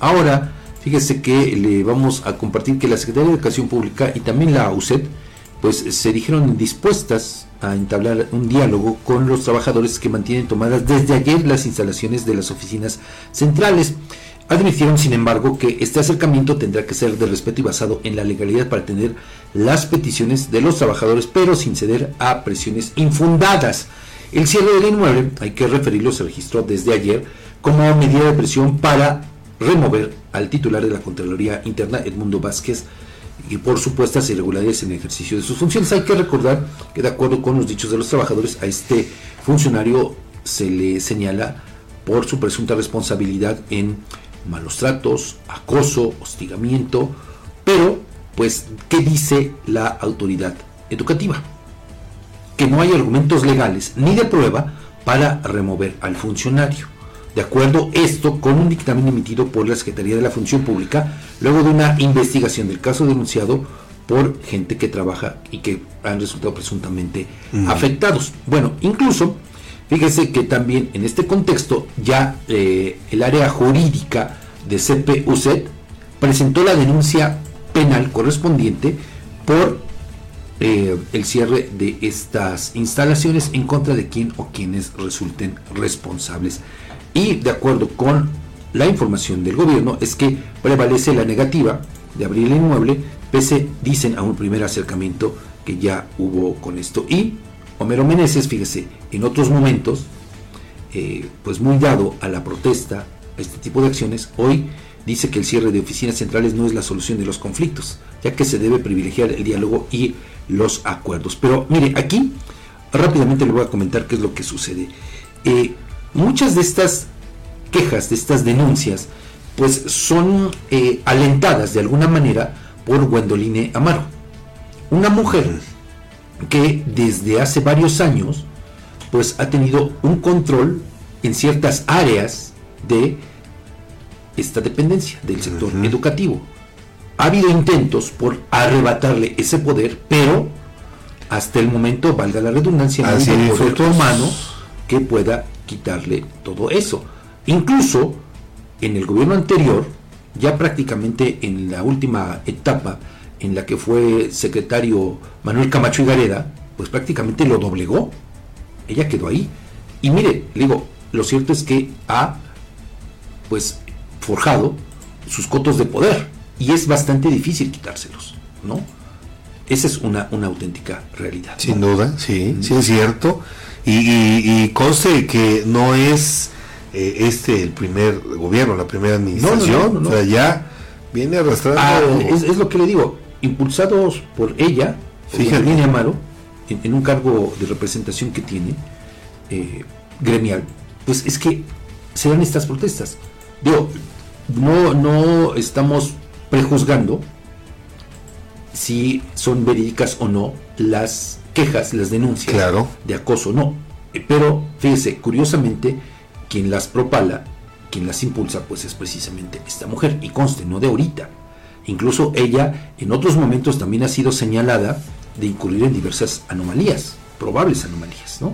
ahora fíjese que le vamos a compartir que la Secretaría de Educación Pública y también la UCED pues se dijeron dispuestas a entablar un diálogo con los trabajadores que mantienen tomadas desde ayer las instalaciones de las oficinas centrales. Admitieron, sin embargo, que este acercamiento tendrá que ser de respeto y basado en la legalidad para atender las peticiones de los trabajadores, pero sin ceder a presiones infundadas. El cierre del inmueble, hay que referirlo, se registró desde ayer como medida de presión para remover al titular de la Contraloría Interna, Edmundo Vázquez, y por supuestas irregularidades en el ejercicio de sus funciones. Hay que recordar que de acuerdo con los dichos de los trabajadores, a este funcionario se le señala por su presunta responsabilidad en malos tratos, acoso, hostigamiento, pero pues, ¿qué dice la autoridad educativa? Que no hay argumentos legales ni de prueba para remover al funcionario. De acuerdo esto con un dictamen emitido por la Secretaría de la Función Pública, luego de una investigación del caso denunciado por gente que trabaja y que han resultado presuntamente afectados. Bueno, incluso, fíjese que también en este contexto ya eh, el área jurídica de CPUCET presentó la denuncia penal correspondiente por eh, el cierre de estas instalaciones en contra de quien o quienes resulten responsables y de acuerdo con la información del gobierno es que prevalece la negativa de abrir el inmueble, pese, dicen, a un primer acercamiento que ya hubo con esto. Y Homero Meneses, fíjese, en otros momentos, eh, pues muy dado a la protesta, a este tipo de acciones, hoy dice que el cierre de oficinas centrales no es la solución de los conflictos, ya que se debe privilegiar el diálogo y los acuerdos. Pero mire, aquí rápidamente le voy a comentar qué es lo que sucede. Eh, muchas de estas quejas, de estas denuncias, pues son eh, alentadas de alguna manera por Gwendoline Amaro, una mujer que desde hace varios años pues ha tenido un control en ciertas áreas de esta dependencia del sector educativo. Ha habido intentos por arrebatarle ese poder, pero hasta el momento, valga la redundancia, no hay poder humano que pueda quitarle todo eso. Incluso en el gobierno anterior, ya prácticamente en la última etapa en la que fue secretario Manuel Camacho y Gareda, pues prácticamente lo doblegó. Ella quedó ahí. Y mire, le digo, lo cierto es que ha pues forjado sus cotos de poder y es bastante difícil quitárselos, ¿no? Esa es una, una auténtica realidad. Sin duda, sí, sí es cierto. Y, conste que no es eh, este el primer gobierno, la primera administración. o sea, ya viene arrastrando. Ah, es, lo que le digo, impulsados por ella, Fíjate. Amaro, en, en, un cargo de representación que tiene, eh, gremial, pues es que se dan estas protestas. Digo, no, no estamos prejuzgando si son verídicas o no las quejas, las denuncias de acoso, no. Pero fíjese, curiosamente, quien las propala, quien las impulsa, pues es precisamente esta mujer, y conste, no de ahorita. Incluso ella en otros momentos también ha sido señalada de incurrir en diversas anomalías, probables anomalías, ¿no?